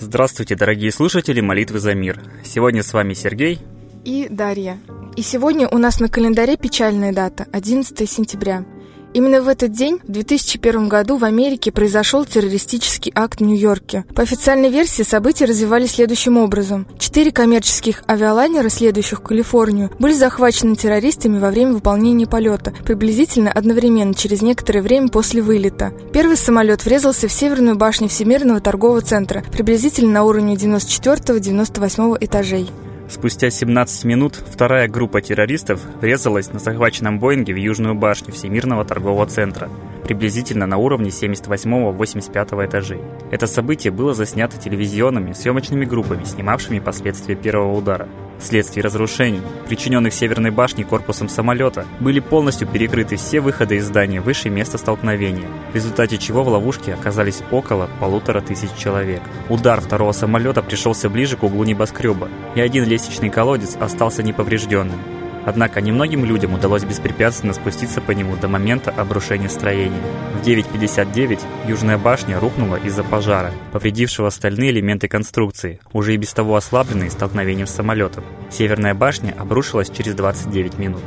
Здравствуйте, дорогие слушатели молитвы за мир. Сегодня с вами Сергей и Дарья. И сегодня у нас на календаре печальная дата – 11 сентября – Именно в этот день, в 2001 году, в Америке произошел террористический акт в Нью-Йорке. По официальной версии события развивались следующим образом. Четыре коммерческих авиалайнера, следующих в Калифорнию, были захвачены террористами во время выполнения полета, приблизительно одновременно через некоторое время после вылета. Первый самолет врезался в северную башню Всемирного торгового центра, приблизительно на уровне 94-98 этажей. Спустя 17 минут вторая группа террористов врезалась на захваченном Боинге в Южную башню Всемирного торгового центра, приблизительно на уровне 78-85 этажей. Это событие было заснято телевизионными съемочными группами, снимавшими последствия первого удара. Вследствие разрушений, причиненных Северной башней корпусом самолета, были полностью перекрыты все выходы из здания выше места столкновения, в результате чего в ловушке оказались около полутора тысяч человек. Удар второго самолета пришелся ближе к углу небоскреба, и один лестничный колодец остался неповрежденным. Однако немногим людям удалось беспрепятственно спуститься по нему до момента обрушения строения. В 9.59 Южная башня рухнула из-за пожара, повредившего остальные элементы конструкции, уже и без того ослабленные столкновением с самолетом. Северная башня обрушилась через 29 минут.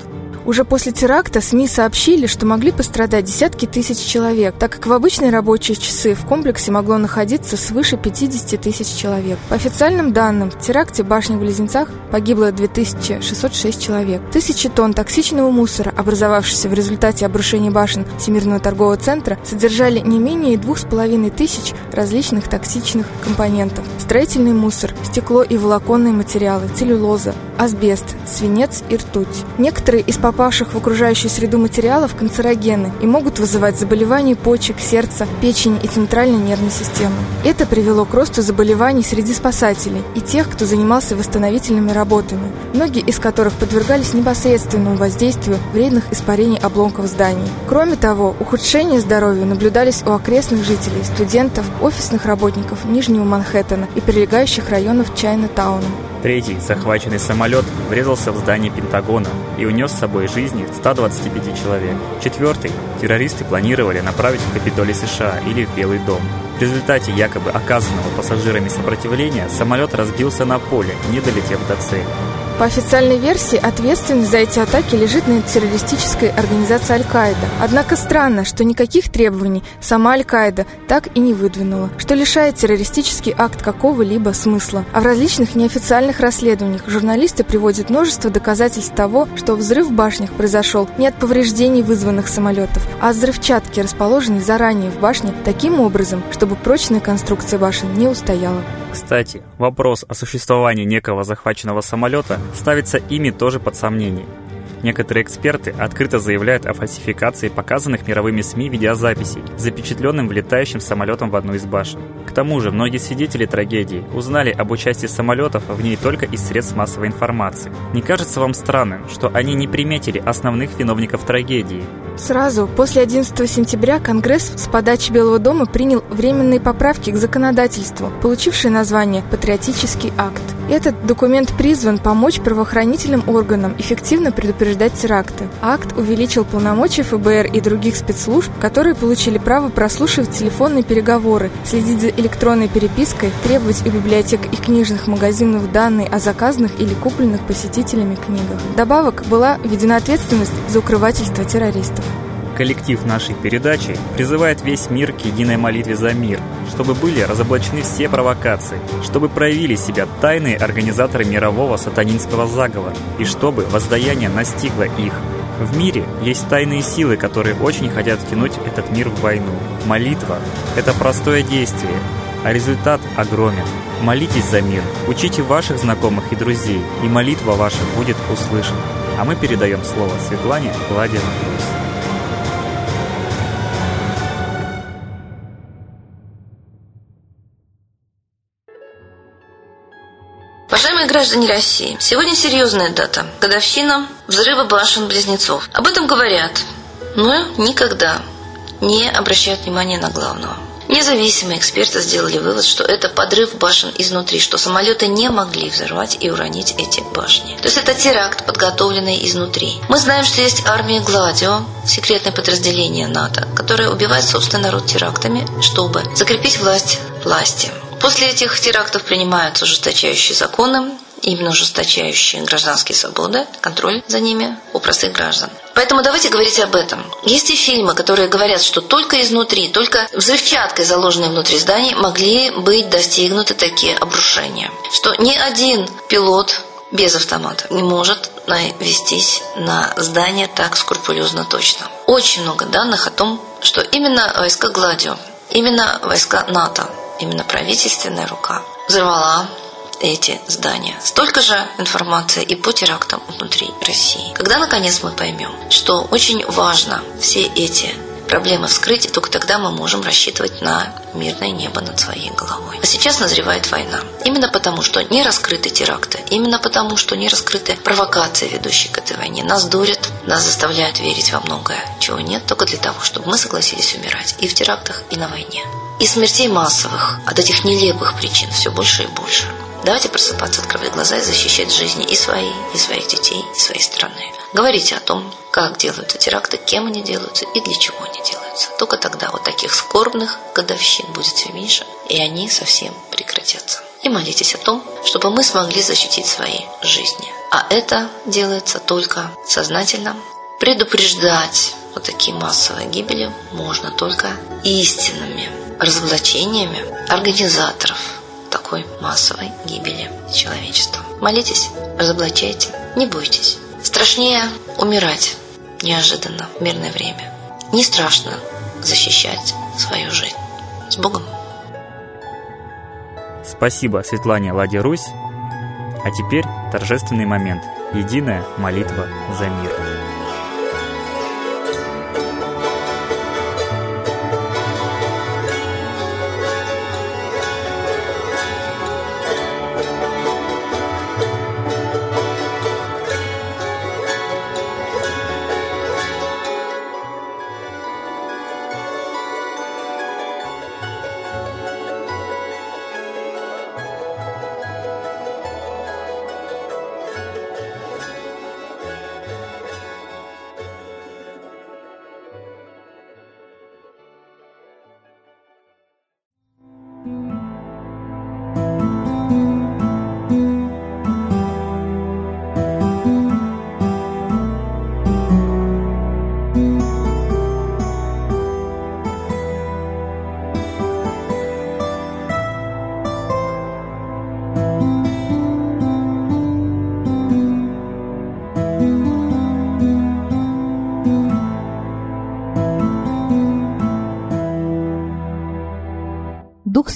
Уже после теракта СМИ сообщили, что могли пострадать десятки тысяч человек, так как в обычные рабочие часы в комплексе могло находиться свыше 50 тысяч человек. По официальным данным, в теракте в башнях-близнецах погибло 2606 человек. Тысячи тонн токсичного мусора, образовавшегося в результате обрушения башен Всемирного торгового центра, содержали не менее двух с половиной тысяч различных токсичных компонентов. Строительный мусор, стекло и волоконные материалы, целлюлоза, асбест, свинец и ртуть. Некоторые из попавших в окружающую среду материалов канцерогены и могут вызывать заболевания почек, сердца, печени и центральной нервной системы. Это привело к росту заболеваний среди спасателей и тех, кто занимался восстановительными работами, многие из которых подвергались непосредственному воздействию вредных испарений обломков зданий. Кроме того, ухудшение здоровья наблюдались у окрестных жителей, студентов, офисных работников Нижнего Манхэттена и прилегающих районов Чайна-тауна. Третий, захваченный самолет, врезался в здание Пентагона и унес с собой жизни 125 человек. Четвертый, террористы планировали направить в Капитолий США или в Белый дом. В результате якобы оказанного пассажирами сопротивления самолет разбился на поле, не долетев до цели. По официальной версии, ответственность за эти атаки лежит на террористической организации Аль-Каида. Однако странно, что никаких требований сама Аль-Каида так и не выдвинула, что лишает террористический акт какого-либо смысла. А в различных неофициальных расследованиях журналисты приводят множество доказательств того, что взрыв в башнях произошел не от повреждений вызванных самолетов, а от взрывчатки, расположенной заранее в башне таким образом, чтобы прочная конструкция башен не устояла. Кстати, вопрос о существовании некого захваченного самолета ставится ими тоже под сомнение. Некоторые эксперты открыто заявляют о фальсификации показанных мировыми СМИ видеозаписей, запечатленным влетающим самолетом в одну из башен. К тому же, многие свидетели трагедии узнали об участии самолетов в ней только из средств массовой информации. Не кажется вам странным, что они не приметили основных виновников трагедии, Сразу после 11 сентября Конгресс с подачи Белого дома принял временные поправки к законодательству, получившие название «Патриотический акт». Этот документ призван помочь правоохранительным органам эффективно предупреждать теракты. Акт увеличил полномочия ФБР и других спецслужб, которые получили право прослушивать телефонные переговоры, следить за электронной перепиской, требовать у библиотек и книжных магазинов данные о заказанных или купленных посетителями книгах. Добавок была введена ответственность за укрывательство террористов. Коллектив нашей передачи призывает весь мир к единой молитве за мир, чтобы были разоблачены все провокации, чтобы проявили себя тайные организаторы мирового сатанинского заговора и чтобы воздаяние настигло их. В мире есть тайные силы, которые очень хотят втянуть этот мир в войну. Молитва – это простое действие, а результат огромен. Молитесь за мир, учите ваших знакомых и друзей, и молитва ваша будет услышана. А мы передаем слово Светлане Гладиновой. Уважаемые граждане России, сегодня серьезная дата – годовщина взрыва башен-близнецов. Об этом говорят, но никогда не обращают внимания на главного. Независимые эксперты сделали вывод, что это подрыв башен изнутри, что самолеты не могли взорвать и уронить эти башни. То есть это теракт, подготовленный изнутри. Мы знаем, что есть армия Гладио, секретное подразделение НАТО, которое убивает собственный народ терактами, чтобы закрепить власть власти. После этих терактов принимаются ужесточающие законы, именно ужесточающие гражданские свободы, контроль за ними у простых граждан. Поэтому давайте говорить об этом. Есть и фильмы, которые говорят, что только изнутри, только взрывчаткой, заложенной внутри зданий, могли быть достигнуты такие обрушения. Что ни один пилот без автомата не может навестись на здание так скрупулезно точно. Очень много данных о том, что именно войска Гладио, именно войска НАТО, именно правительственная рука взорвала эти здания. Столько же информации и по терактам внутри России. Когда наконец мы поймем, что очень важно все эти проблемы вскрыть, и только тогда мы можем рассчитывать на мирное небо над своей головой. А сейчас назревает война. Именно потому, что не раскрыты теракты, именно потому, что не раскрыты провокации, ведущие к этой войне. Нас дурят, нас заставляют верить во многое, чего нет, только для того, чтобы мы согласились умирать и в терактах, и на войне. И смертей массовых от этих нелепых причин все больше и больше. Давайте просыпаться, открывать глаза и защищать жизни и свои, и своих детей, и своей страны. Говорите о том, как делаются теракты, кем они делаются и для чего они делаются. Только тогда вот таких скорбных годовщин будет все меньше, и они совсем прекратятся. И молитесь о том, чтобы мы смогли защитить свои жизни. А это делается только сознательно. Предупреждать вот такие массовые гибели можно только истинными разоблачениями организаторов такой массовой гибели человечества. Молитесь, разоблачайте, не бойтесь. Страшнее умирать неожиданно в мирное время. Не страшно защищать свою жизнь. С Богом! Спасибо Светлане Ладе Русь. А теперь торжественный момент. Единая молитва за мир. Дух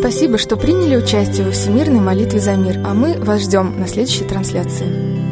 Спасибо, что приняли участие во всемирной молитве за мир, а мы вас ждем на следующей трансляции.